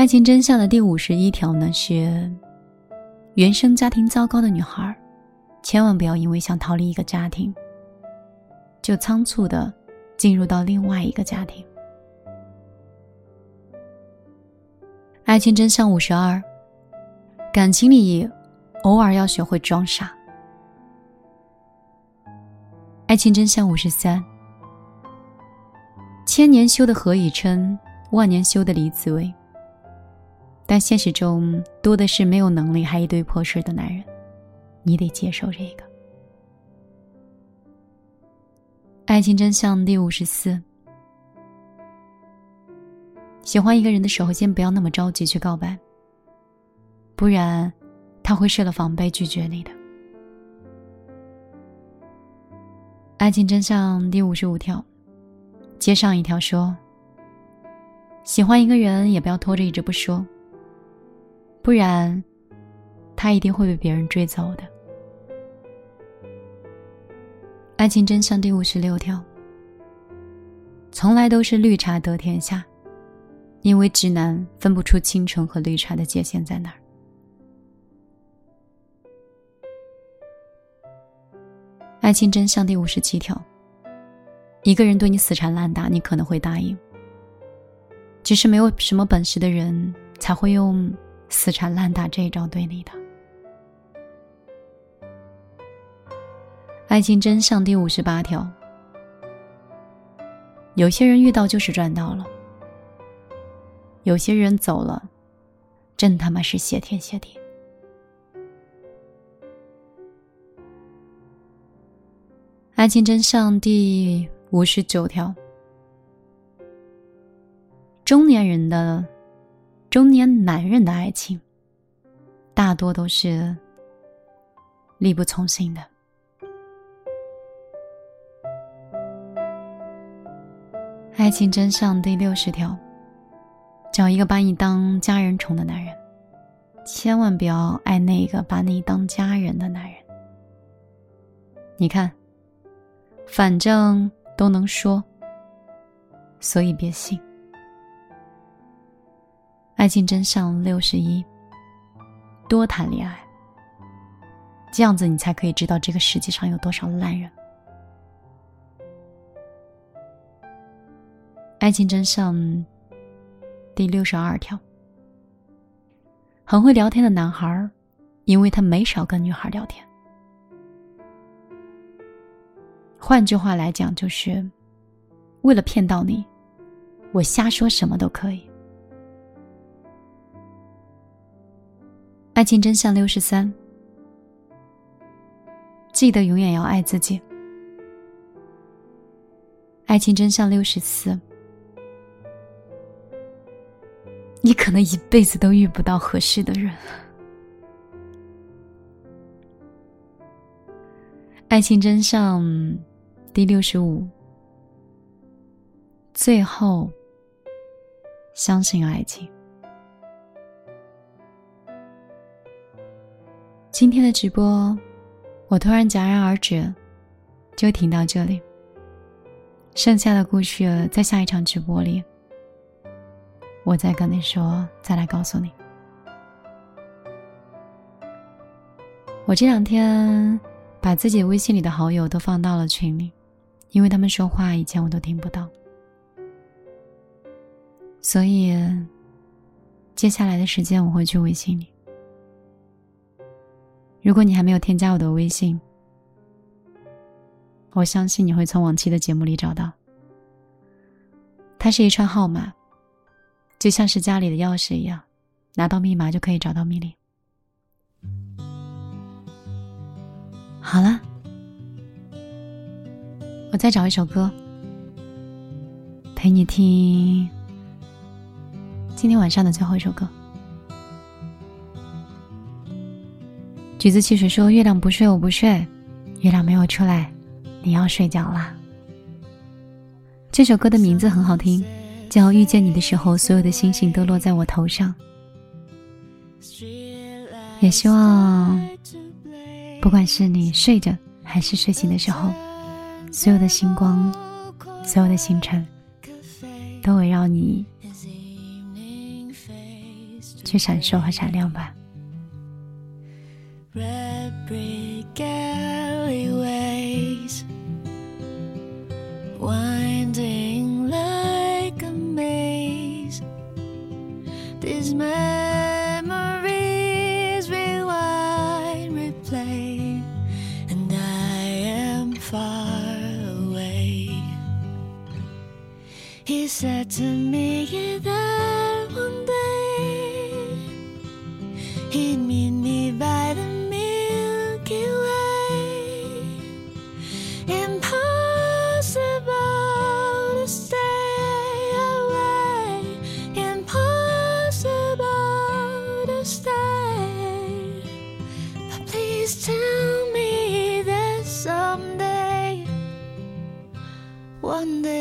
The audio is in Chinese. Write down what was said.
爱情真相的第五十一条呢是：原生家庭糟糕的女孩，千万不要因为想逃离一个家庭，就仓促的进入到另外一个家庭。爱情真相五十二：感情里偶尔要学会装傻。爱情真相五十三：千年修的何以琛，万年修的李子维。但现实中多的是没有能力还一堆破事的男人，你得接受这个。爱情真相第五十四：喜欢一个人的时候，先不要那么着急去告白，不然他会设了防备拒绝你的。爱情真相第五十五条：接上一条说，喜欢一个人也不要拖着一直不说。不然，他一定会被别人追走的。爱情真相第五十六条：从来都是绿茶得天下，因为直男分不出清纯和绿茶的界限在哪儿。爱情真相第五十七条：一个人对你死缠烂打，你可能会答应，只是没有什么本事的人才会用。死缠烂打这一招对你的。爱情真相第五十八条：有些人遇到就是赚到了，有些人走了，真他妈是谢天谢地。爱情真相第五十九条：中年人的。中年男人的爱情，大多都是力不从心的。爱情真相第六十条：找一个把你当家人宠的男人，千万不要爱那个把你当家人的男人。你看，反正都能说，所以别信。爱情真相六十一：多谈恋爱，这样子你才可以知道这个世界上有多少烂人。爱情真相第六十二条：很会聊天的男孩，因为他没少跟女孩聊天。换句话来讲，就是为了骗到你，我瞎说什么都可以。爱情真相六十三：记得永远要爱自己。爱情真相六十四：你可能一辈子都遇不到合适的人。爱情真相第六十五：最后，相信爱情。今天的直播，我突然戛然而止，就停到这里。剩下的故事在下一场直播里，我再跟你说，再来告诉你。我这两天把自己微信里的好友都放到了群里，因为他们说话以前我都听不到，所以接下来的时间我会去微信里。如果你还没有添加我的微信，我相信你会从往期的节目里找到。它是一串号码，就像是家里的钥匙一样，拿到密码就可以找到密令。好了，我再找一首歌陪你听今天晚上的最后一首歌。橘子汽水说：“月亮不睡，我不睡。月亮没有出来，你要睡觉啦。”这首歌的名字很好听，叫《遇见你的时候，所有的星星都落在我头上》。也希望，不管是你睡着还是睡醒的时候，所有的星光，所有的星辰，都围绕你去闪烁和闪亮吧。Red brick alleyways winding like a maze. These memories rewind, replay, and I am far away. He said to me that. grande.